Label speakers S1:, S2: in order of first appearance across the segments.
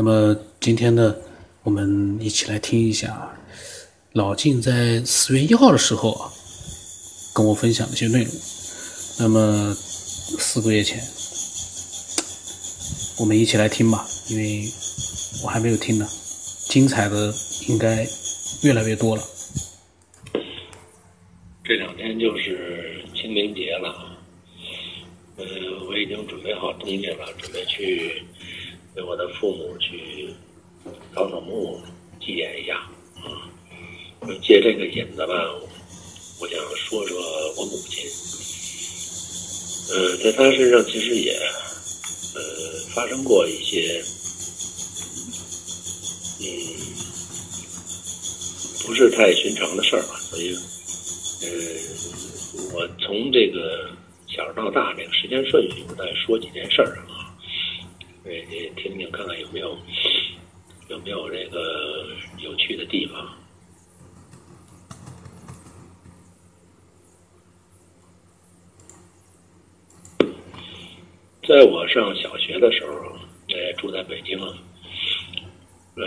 S1: 那么今天呢，我们一起来听一下老晋在四月一号的时候啊，跟我分享的一些内容。那么四个月前，我们一起来听吧，因为我还没有听呢，精彩的应该越来越多了。
S2: 这两天就是清明节了，呃，我已经准备好东西了，准备去给我的父母去扫扫墓，祭奠一下啊。借这个引子吧，我想说说我母亲。呃，在她身上其实也呃发生过一些嗯不是太寻常的事儿吧，所以呃我从这个小到大这个时间顺序，我再说几件事儿啊，呃你听听看看有没有有没有这个有趣的地方。在我上小学的时候，呃，住在北京，呃，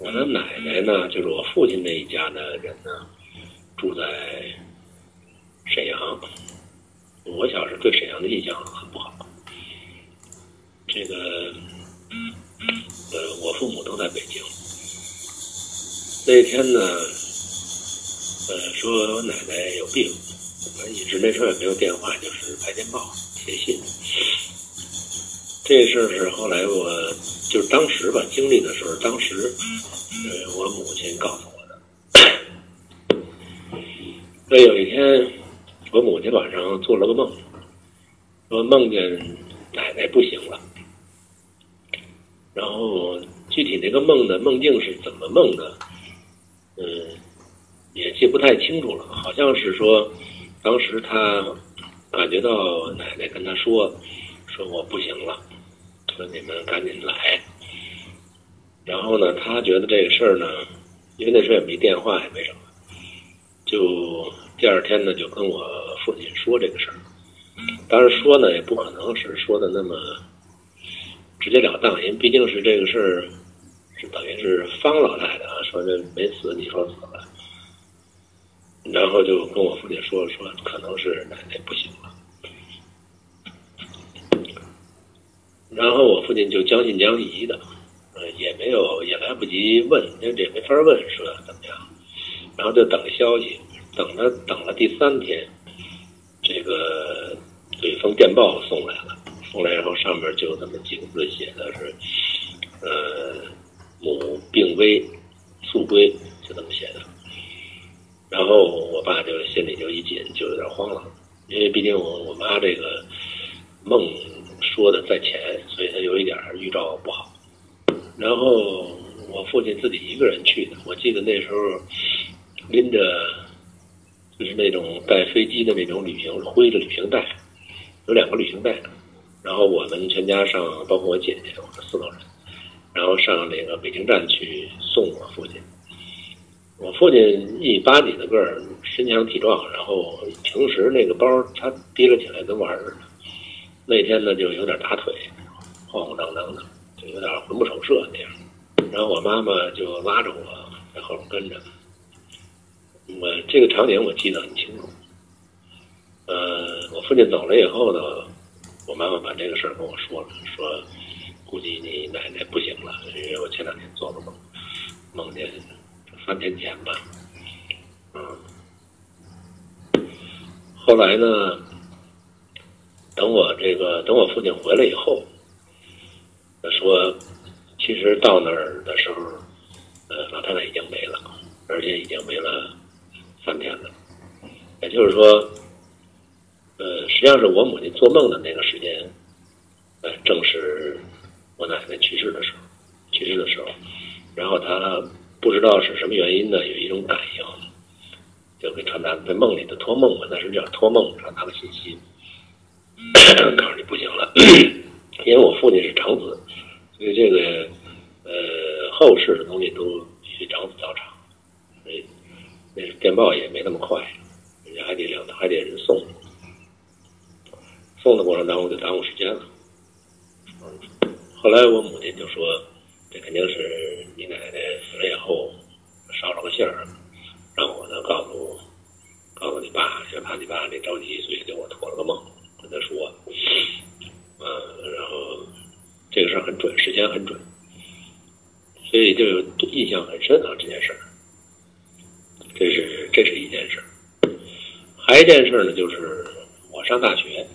S2: 我的奶奶呢，就是我父亲那一家的人呢，住在沈阳。我小时候对沈阳的印象很不好。这个，呃，我父母都在北京。那天呢，呃，说我奶奶有病，我一直那时候也没有电话，就是拍电报、写信。这事儿是后来我就是当时吧经历的时候，当时呃我母亲告诉我的。那有一天，我母亲晚上做了个梦，说梦见奶奶不行了。然后具体那个梦的梦境是怎么梦的，嗯，也记不太清楚了。好像是说，当时她感觉到奶奶跟她说，说我不行了。说你们赶紧来，然后呢，他觉得这个事儿呢，因为那时候也没电话，也没什么，就第二天呢，就跟我父亲说这个事儿。当然说呢，也不可能是说的那么直截了当，因为毕竟是这个事儿是等于是方老太太啊，说这没死，你说死了，然后就跟我父亲说说，可能是奶奶不行了。然后我父亲就将信将疑的，呃，也没有也来不及问，因为这没法问说怎么样，然后就等消息，等了等了第三天，这个有一封电报送来了，送来以后上面就这么几个字写的是，呃，母病危，速归，就这么写的。然后我爸就心里就一紧，就有点慌了，因为毕竟我我妈这个梦。说的在前，所以他有一点预兆不好。然后我父亲自己一个人去的，我记得那时候拎着就是那种带飞机的那种旅行灰的旅行袋，有两个旅行袋。然后我们全家上，包括我姐姐，我们四个人，然后上那个北京站去送我父亲。我父亲一米八几的个儿，身强体壮，然后平时那个包他提了起来跟玩儿似的。那天呢，就有点打腿，晃晃荡荡的，就有点魂不守舍那样。然后我妈妈就拉着我在后面跟着。我这个场景我记得很清楚。呃，我父亲走了以后呢，我妈妈把这个事儿跟我说了，说估计你奶奶不行了，因为我前两天做了梦，梦见三天前吧。嗯。后来呢？等我这个等我父亲回来以后，他说，其实到那儿的时候，呃，老太太已经没了，而且已经没了三天了。也就是说，呃，实际上是我母亲做梦的那个时间，呃，正是我奶奶去世的时候，去世的时候，然后她不知道是什么原因呢，有一种感应，就给传达在梦里的托梦嘛，那是叫托梦传达的信息。告诉你不行了，因为我父亲是长子，所以这个呃后世的东西都必须长子到场，所以那电报也没那么快，人家还得两还得人送，送的过程当中就耽误时间了。后来我母亲就说，这肯定是你奶奶死了以后捎了个信儿，让我呢告诉告诉你爸，就怕你爸那着急，所以给我托了个梦，跟他说，嗯，然后这个事儿很准，时间很准，所以就有印象很深啊这件事儿。这是这是一件事儿，还一件事儿呢，就是我上大学，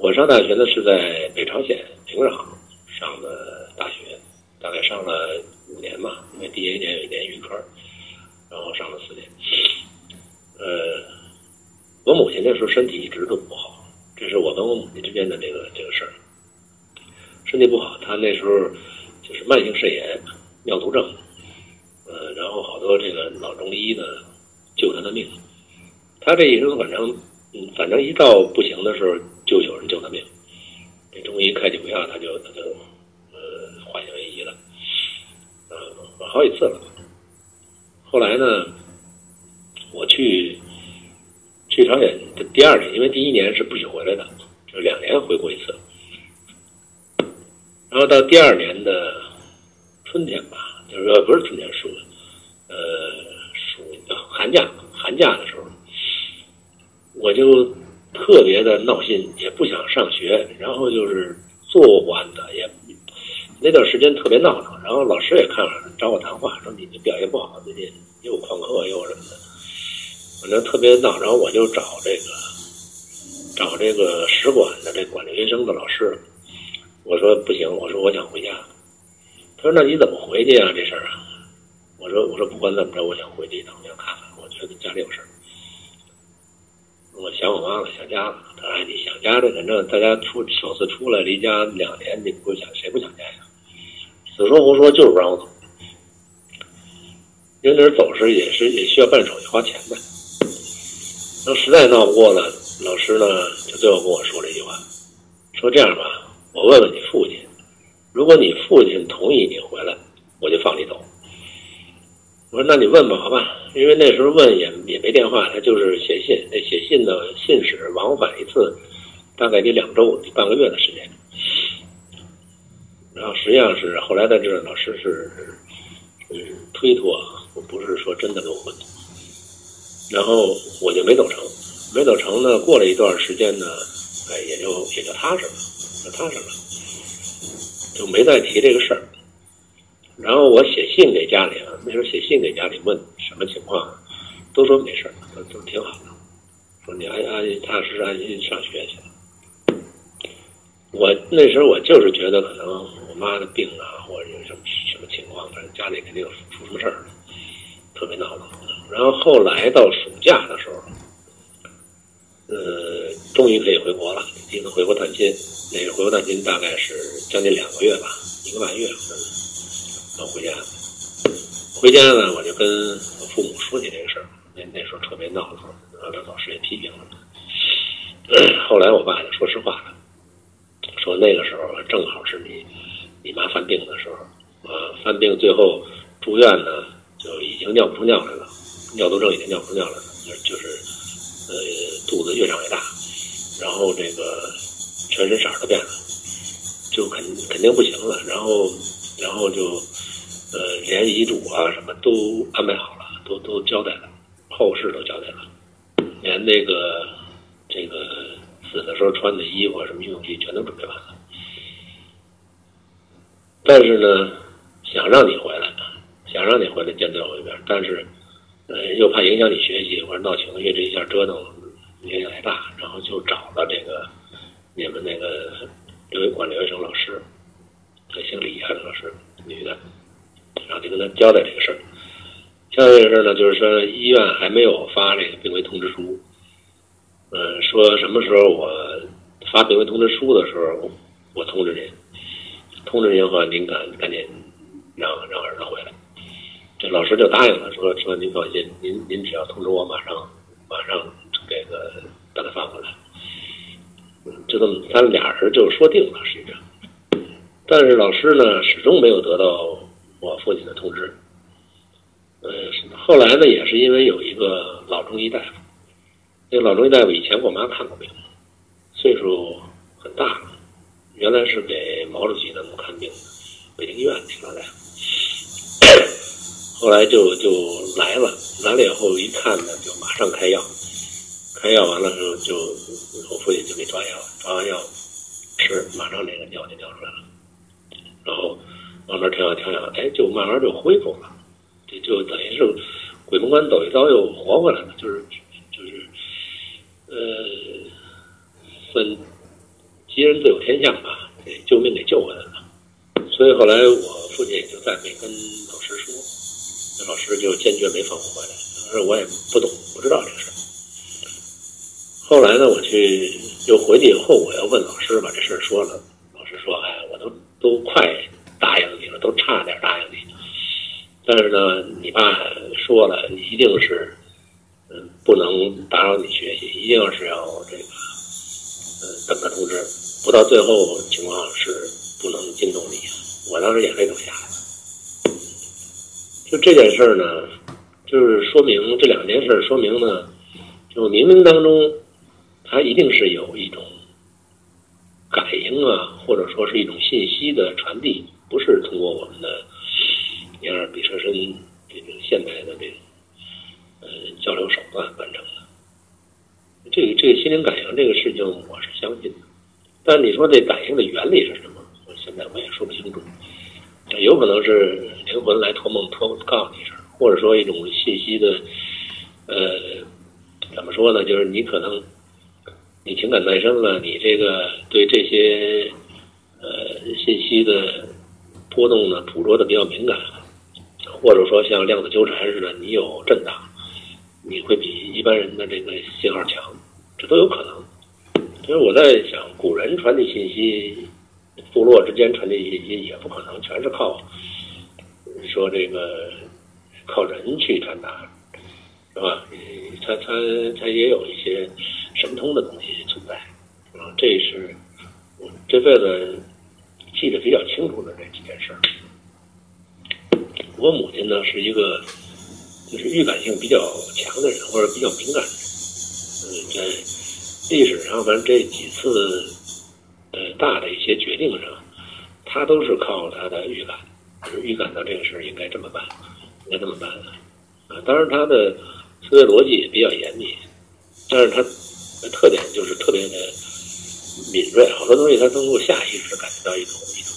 S2: 我上大学呢是在北朝鲜平壤上的大学，大概上了五年吧，因为第一年有一年预科，然后上了四年。呃，我母亲那时候身体一直都不好，这是我跟我母亲之间的这个这个事儿。身体不好，她那时候就是慢性肾炎、尿毒症。呃，然后好多这个老中医呢救她的命，她这一生反正，嗯，反正一到不行的时候救他命，这中医开几副药他就他就呃化险为夷了，呃，好几次了。后来呢，我去去朝鲜的第二年，因为第一年是不许回来的，就两年回过一次，然后到第二年的春天吧。就是说，不是春天暑，呃，暑寒假寒假的时候，我就特别的闹心，也不想上学，然后就是做完的也那段时间特别闹腾，然后老师也看了，找我谈话，说你的表现不好，最近又旷课又什么的，反正特别闹，然后我就找这个找这个使馆的这管留学生的老师，我说不行，我说我想回家。他说：“那你怎么回去啊？这事儿啊？”我说：“我说不管怎么着，我想回去一趟，我想看看。我觉得家里有事儿，我想我妈了，想家了。”他说：“，你想家这反正大家出首次出来离家两年，你不想谁不想家呀？死说活说就是不让我走，因为那走时也是也需要办手续花钱的。那实在闹不过了，老师呢就最后跟我说了一句话，说这样吧，我问问你父亲。”如果你父亲同意你回来，我就放你走。我说：“那你问吧，好吧，因为那时候问也也没电话，他就是写信。那写信的信使往返一次，大概得两周、得半个月的时间。然后实际上是后来在这老师是嗯推脱，我不是说真的给我混。然后我就没走成，没走成呢。过了一段时间呢，哎，也就也就踏实了，就踏实了。就没再提这个事儿，然后我写信给家里啊，那时候写信给家里问什么情况，都说没事儿，都都挺好的，说你安安踏踏实实安心上学去。我那时候我就是觉得可能我妈的病啊，或者有什么什么情况，反正家里肯定有出什么事儿了，特别闹腾。然后后来到暑假的时候，呃，终于可以回国了，第一次回国探亲。那个回国探亲大概是将近两个月吧，一个半月，后回家。回家呢，我就跟我父母说起这个事儿。那那时候特别闹腾，然后老师也批评了。后来我爸就说实话了，说那个时候正好是你你妈犯病的时候，啊，犯病最后住院呢，就已经尿不出尿来了，尿毒症已经尿不出尿来了，就是呃肚子越长越大，然后这个。全身色都变了，就肯肯定不行了。然后，然后就，呃，连遗嘱啊什么都安排好了，都都交代了，后事都交代了，连那个这个死的时候穿的衣服什么用具全都准备完了。但是呢，想让你回来，想让你回来见最后一面，但是，呃，又怕影响你学习或者闹情绪，这一下折腾影响太大，然后就找了这个。你们那个留为管留学生老师，姓李啊，老师，女的，然后就跟他交代这个事儿。交代这个事儿呢，就是说医院还没有发这个病危通知书，嗯，说什么时候我发病危通知书的时候，我通知您，通知您后您赶赶紧让让儿子回来。这老师就答应了，说说您放心，您您只要通知我，马上马上这个把他放回来。就这么，他俩人就说定了，实际上。但是老师呢，始终没有得到我父亲的通知。呃，后来呢，也是因为有一个老中医大夫，那个老中医大夫以前给我妈看过病，岁数很大了，原来是给毛主席他们看病的，北京医院那边来。后来就就来了，来了以后一看呢，就马上开药，开药完了之后就我父亲就给抓药，抓完药吃，马上那个尿就尿出来了，然后慢慢调养调养，哎，就慢慢就恢复了，这就等于是鬼门关走一遭又活回来了，就是就是呃，算吉人自有天相吧，给救命给救回来了。所以后来我父亲也就再没跟老师说，那老师就坚决没放我回来。当时我也不懂，不知道这事。后来呢，我去又回去以后，我要问老师把这事儿说了。：“，都快答应你了，都差点答应你。但是呢，你爸说了，你一定是嗯不能打扰你学习，一定是要这个嗯等他通知，不到最后情况是不能惊动你。”我当时眼泪都下来了。就这件事呢，就是说明这两件事，说明呢，就冥冥当中，他一定是有一种感应啊，或者说是一种信息的传递，不是通过我们的眼耳鼻舌身这种现代的这种呃交流手段完成的。这个这个心灵感应这个事情，我是相信的。但你说这感应的原理是什么？我现在我也说不清楚。有可能是灵魂来托梦托告诉你一声，或者说一种信息的，呃，怎么说呢？就是你可能情感再生了，你这个对这些呃信息的波动呢捕捉的比较敏感，或者说像量子纠缠似的，你有震荡，你会比一般人的这个信号强，这都有可能。所以我在想，古人传递信息。部落之间传递信息也不可能全是靠说这个靠人去传达，是吧？他他他也有一些神通的东西存在，啊，这是我这辈子记得比较清楚的这几件事儿。我母亲呢是一个就是预感性比较强的人，或者比较敏感的人。嗯，在历史上，反正这几次。呃，大的一些决定上，她都是靠她的预感，就是预感到这个事儿应该这么办，应该这么办。啊，当然她的思维逻辑也比较严密，但是她特点就是特别的敏锐，好多东西他能够下意识的感觉到一种一种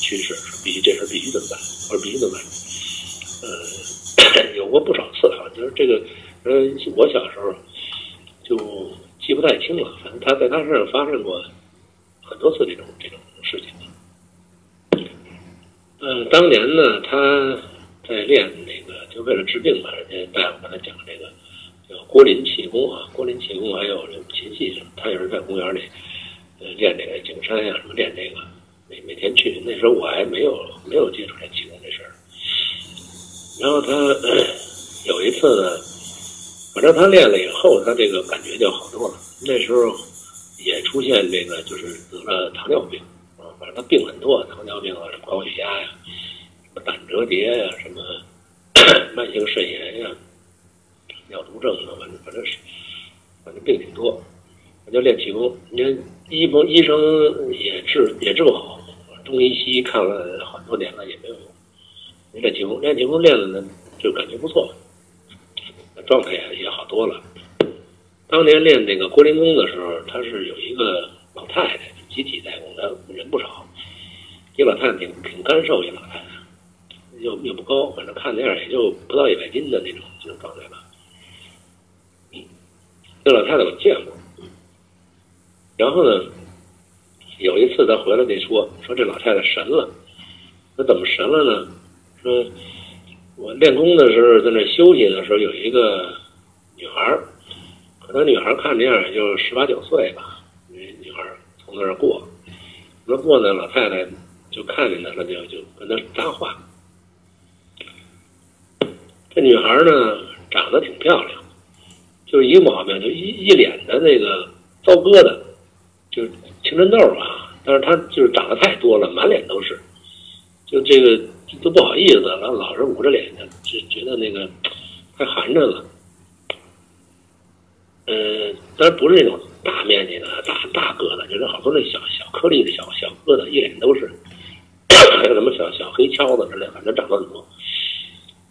S2: 趋势，说必须这事儿必须这么办，或者必须这么办。呃，有过不少次啊，就是这个，呃，我小时候就记不太清了，反正他在他身上发生过。很多次这种这种事情，嗯，当年呢，他在练那个，就为了治病嘛，人家大夫跟他讲这个郭林气功啊，郭林气功还有这琴戏什么，他也是在公园里呃练这个景山呀什么练这个，每每天去。那时候我还没有没有接触这气功这事儿，然后他有一次呢，反正他练了以后，他这个感觉就好多了。那时候。也出现这个，就是得了糖尿病啊，反正他病很多，糖尿病啊，什么高血压呀，什么胆折叠呀，什么慢性肾炎呀，尿毒症啊，反正反正是，反正病挺多。我就练气功，你看医不医生也治也治不好，中医西医看了很多年了也没有用。练气功，练气功练了呢，就感觉不错，状态也也好多了。当年练那个郭林功的时候，他是有一个老太太集体在功，他人不少。一老太太挺挺干瘦，一老太太，又又不高，反正看那样也就不到一百斤的那种这种状态吧。那老太太我见过。然后呢，有一次他回来得说，说这老太太神了。那怎么神了呢？说我练功的时候，在那休息的时候，有一个女孩儿。可能女孩看这样也就十八九岁吧，女女孩从那儿过，那过呢，老太太就看见她了，就就跟她搭话。这女孩呢，长得挺漂亮，就是一个毛病，就一一脸的那个糟疙瘩，就是青春痘啊。但是她就是长得太多了，满脸都是，就这个都不好意思，老老是捂着脸，就觉得那个太寒碜了。嗯，当然不是那种大面积的大大疙瘩，就是好多那小小颗粒的小小疙瘩，一脸都是，还有什么小小黑锹子之类，反正长得很多。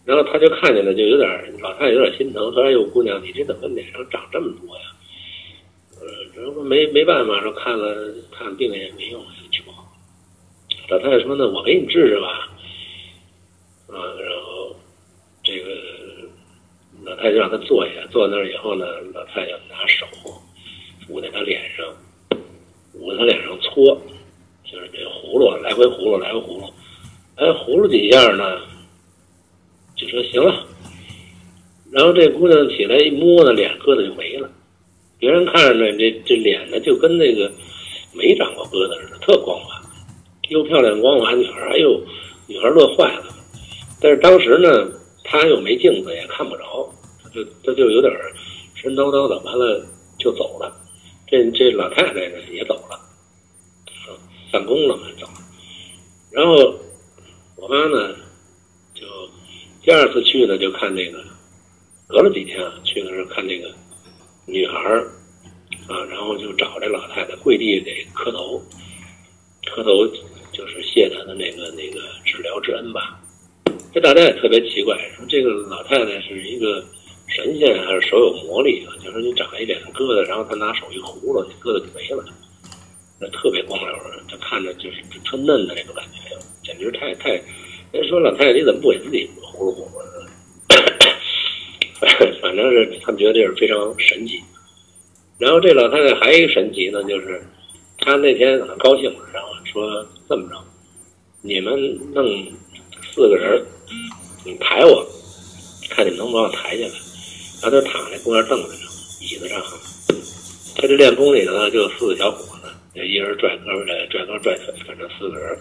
S2: 然后他就看见了，就有点老太太有点心疼，说：“哎呦，姑娘，你这怎么脸上长这么多呀？”呃，然后没没办法，说看了看病也没用，去不好。老太太说：“那我给你治治吧。”啊，然后这个老太太就让他坐下，坐那儿以后呢，老太太就拿手捂在他脸上，捂在他脸上搓，就是给葫芦来回葫芦来回葫芦，哎，葫芦几下呢？说行了，然后这姑娘起来一摸呢，脸疙瘩就没了。别人看着呢，这这脸呢就跟那个没长过疙瘩似的，特光滑，又漂亮光滑女孩儿。哎呦，女孩乐坏了。但是当时呢，她又没镜子，也看不着，她就她就有点神叨叨的，完了就走了。这这老太太呢也走了，散工了嘛走。然后我妈呢。第二次去呢，就看那个，隔了几天啊，去的时候看那个女孩儿啊，然后就找这老太太跪地给磕头，磕头就是谢她的那个那个治疗之恩吧。这大家也特别奇怪，说这个老太太是一个神仙还是手有魔力啊？就是你长一脸疙瘩，然后她拿手一葫芦，那疙瘩就没了，那特别光溜儿，她看着就是特嫩的那种感觉，简直太太。人说老太太你怎么不给自己？呼噜呼噜的，反正是他们觉得这是非常神奇。然后这老太太还一个神奇呢，就是她那天很高兴，然后说这么着，你们弄四个人，你抬我，看你们能把我抬起来。然后就躺在公园凳子上、椅子上，他这练功里头呢，就四个小伙子，一人拽胳膊，拽胳膊拽腿，反正四个人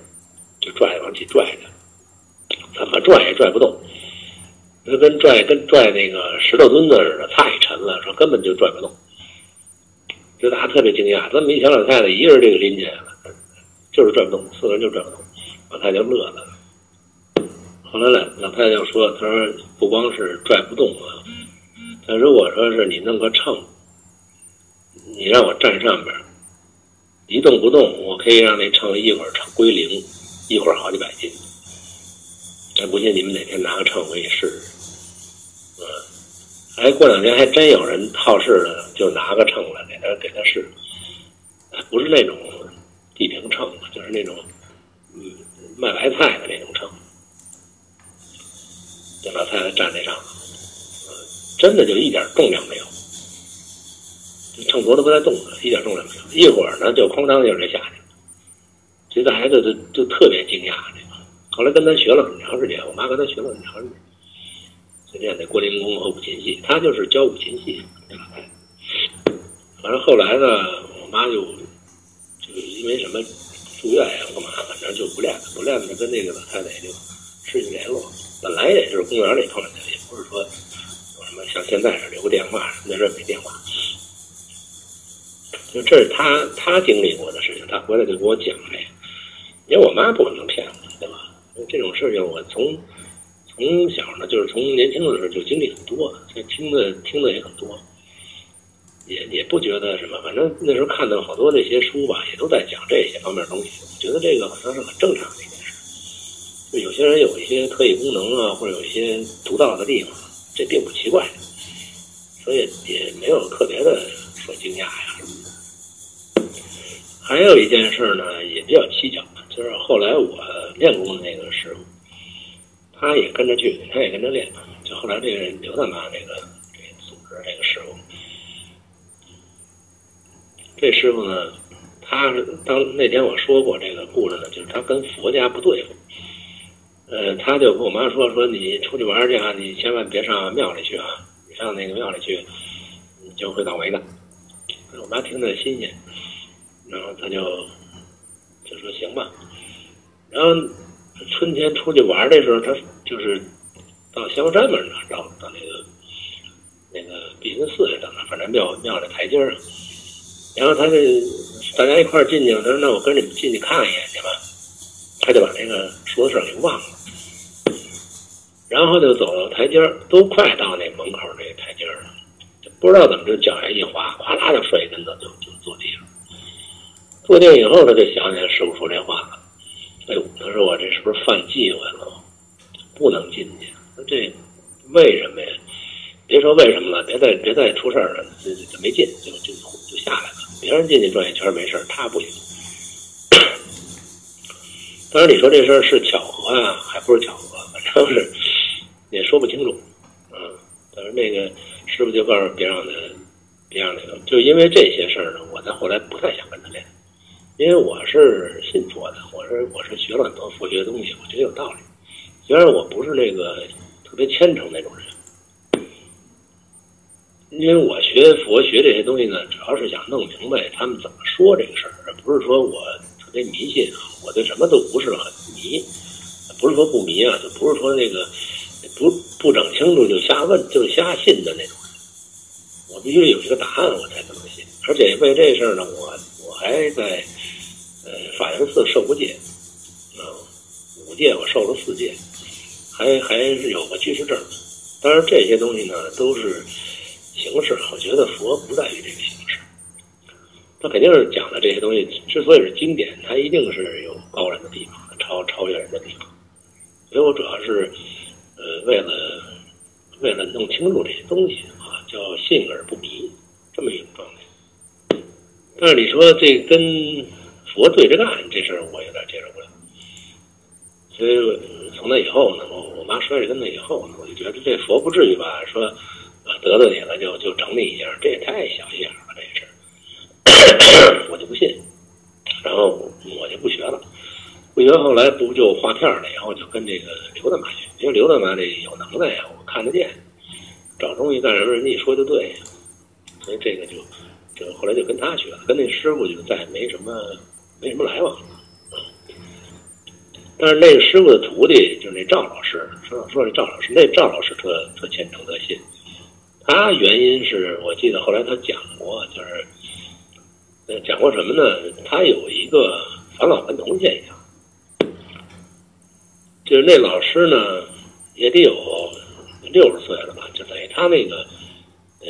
S2: 就拽往起拽着，怎么拽也拽不动。那跟拽跟拽那个石头墩子似的，太沉了，说根本就拽不动。这大家特别惊讶，这么一小老太太，一个人这个拎起来了，就是拽不动，四个人就拽不动。老太太就乐了。后来老老太太就说：“她说不光是拽不动啊，她如果说是你弄个秤，你让我站上边一动不动，我可以让那秤一会儿称归零，一会儿好几百斤。那不信你们哪天拿个秤我给你试试。”嗯，哎，过两天还真有人好事的，就拿个秤来给他给他试，不是那种地平秤，就是那种嗯卖白菜的那种秤。这老太太站那上，真的就一点重量没有，秤砣都不带动的，一点重量没有。一会儿呢，就哐当就这下去了，所以大孩子就就特别惊讶这。后来跟他学了很长时间，我妈跟他学了很长时间。就练那郭林功和五禽戏，他就是教五禽戏。反正后来呢，我妈就就因为什么住院呀，干嘛，反正就不练了，不练了，跟那个老太太就失去联络。本来也就是公园里碰见的，也不是说有什么像现在似的留个电话，那阵没电话。就这是他他经历过的事情，他回来就给我讲这个。因为我妈不可能骗我，这种事情我从。从小呢，就是从年轻的时候就经历很多，所以听的听的也很多，也也不觉得什么。反正那时候看到好多那些书吧，也都在讲这些方面东西。我觉得这个好像是很正常的一件事。就有些人有一些特异功能啊，或者有一些独到的地方，这并不奇怪，所以也没有特别的说惊讶呀什么的。还有一件事呢，也比较蹊跷，就是后来我练功的那个师傅。他也跟着去，他也跟着练。就后来这个刘大妈这个这组织这个师傅，这师傅呢，他是当那天我说过这个故事呢，就是他跟佛家不对付。呃，他就跟我妈说说你出去玩去啊，你千万别上庙里去啊，你上那个庙里去，你就会倒霉的。我妈听着新鲜，然后他就就说行吧，然后。春天出去玩的时候，他就是到香山门那到到那个那个碧云寺上那，反正庙庙的台阶上。然后他这大家一块进去，他说：“那我跟你们进去看一眼去吧。”他就把那个说的事给忘了，然后就走到台阶都快到那门口那个台阶了，不知道怎么就脚下一滑，哗啦就摔一跟头，就就坐地上。坐定以后，他就想起来师傅说这话了。哎呦，他说我这是不是犯忌讳了？不能进去。那这为什么呀？别说为什么了，别再别再出事儿了，这这没进，就就就下来了。别人进去转一圈没事他不行。当然，你说这事儿是巧合呀，还不是巧合，反正是也说不清楚。嗯，但是那个师傅就告诉别让他，别让他，就因为这些事儿呢，我在后来不太想跟他练，因为我是信佛的，我是我是学了很多佛学的东西，我觉得有道理。虽然我不是那个特别虔诚那种人，因为我学佛学这些东西呢，主要是想弄明白他们怎么说这个事儿，而不是说我特别迷信。我对什么都不是很迷，不是说不迷啊，就不是说那个不不整清楚就瞎问就是瞎信的那种人。我必须有一个答案，我才这么信。而且为这事儿呢，我我还在呃法源寺受过戒，啊，五戒我受了四戒，还还是有个居士证。当然这些东西呢都是形式，我觉得佛不在于这个形式。他肯定是讲的这些东西，之所以是经典，它一定是有高人的地方，超超越人的地方。所以我主要是，呃，为了为了弄清楚这些东西啊，叫信而不迷，这么一种状态。但是你说这跟佛对着干这事儿，我有点接受不了。所以从那以后呢，我我妈摔着跟那以后呢，我就觉得这佛不至于吧，说得罪你了就就整你一下，这也太小心眼了，这事儿。我就不信，然后我就不学了。不学后来不就画片了，以后就跟这个刘大妈学，因为刘大妈这有能耐呀，我看得见，找东西干什么，人家一说就对，所以这个就就后来就跟他学了，跟那师傅就再没什么没什么来往。但是那个师傅的徒弟就是那赵老师，说说这赵老师，那赵老师特特虔诚特信，他原因是我记得后来他讲过，就是。呃，讲过什么呢？他有一个返老还童现象，就是那老师呢，也得有六十岁了吧，就等于他那个，呃，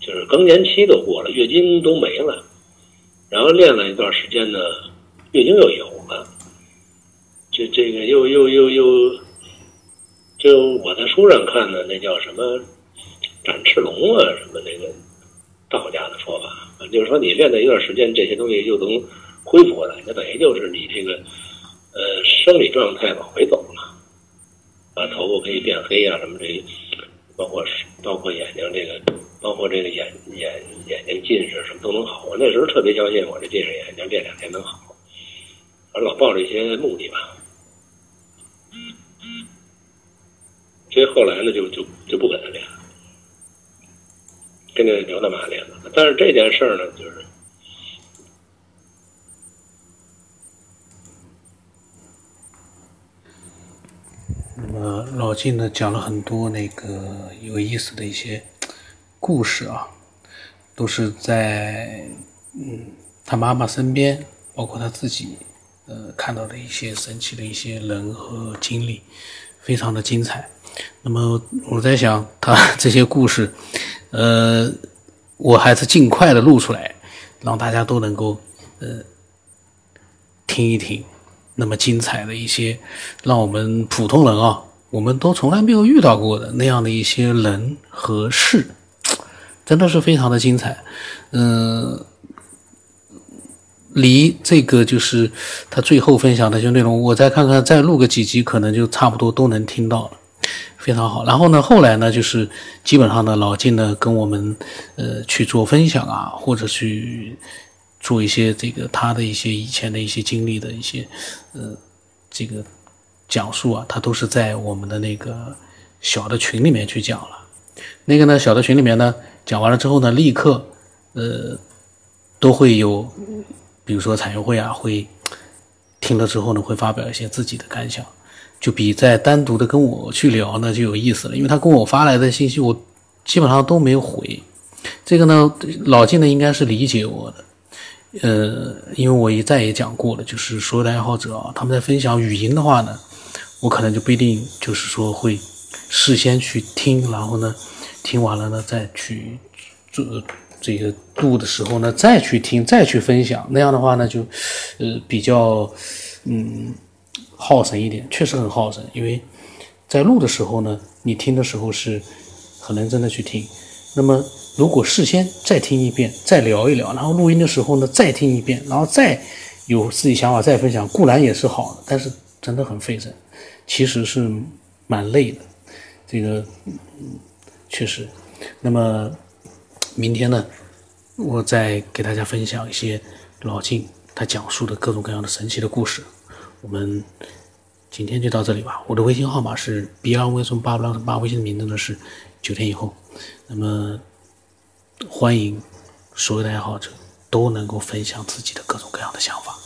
S2: 就是更年期都过了，月经都没了，然后练了一段时间呢，月经又有了，这这个又又又又，就我在书上看的那叫什么展翅龙啊，什么那个。道家的说法，就是说你练了一段时间，这些东西又能恢复过来，那等于就是你这个呃生理状态往回走了，啊，头发可以变黑啊，什么这，包括包括眼睛这个，包括这个眼眼眼睛近视什么都能好。我那时候特别相信我这近视眼睛练两天能好，反正老抱着一些目的吧。所以后来呢，就就就不跟他练了。跟那刘大妈练了，但是这件事儿呢，就是，
S1: 那么老晋呢讲了很多那个有意思的一些故事啊，都是在嗯他妈妈身边，包括他自己呃看到的一些神奇的一些人和经历，非常的精彩。那么我在想，他这些故事。呃，我还是尽快的录出来，让大家都能够呃听一听那么精彩的一些，让我们普通人啊，我们都从来没有遇到过的那样的一些人和事，真的是非常的精彩。嗯，离这个就是他最后分享的就内容，我再看看再录个几集，可能就差不多都能听到了。非常好，然后呢，后来呢，就是基本上呢，老晋呢跟我们呃去做分享啊，或者去做一些这个他的一些以前的一些经历的一些呃这个讲述啊，他都是在我们的那个小的群里面去讲了。那个呢，小的群里面呢，讲完了之后呢，立刻呃都会有，比如说彩云会啊，会听了之后呢，会发表一些自己的感想。就比在单独的跟我去聊呢就有意思了，因为他跟我发来的信息我基本上都没有回。这个呢，老晋呢应该是理解我的，呃，因为我一再也讲过了，就是所有的爱好者啊，他们在分享语音的话呢，我可能就不一定就是说会事先去听，然后呢听完了呢再去做这个录的时候呢，再去听，再去分享，那样的话呢，就呃比较嗯耗神一点，确实很耗神，因为在录的时候呢，你听的时候是很认真的去听，那么如果事先再听一遍，再聊一聊，然后录音的时候呢，再听一遍，然后再有自己想法再分享，固然也是好的，但是真的很费神，其实是蛮累的，这个确实。那么明天呢，我再给大家分享一些老晋他讲述的各种各样的神奇的故事。我们今天就到这里吧。我的微信号码是 B 二微松八八八，微信的名字呢是九天以后。那么欢迎所有的爱好者都能够分享自己的各种各样的想法。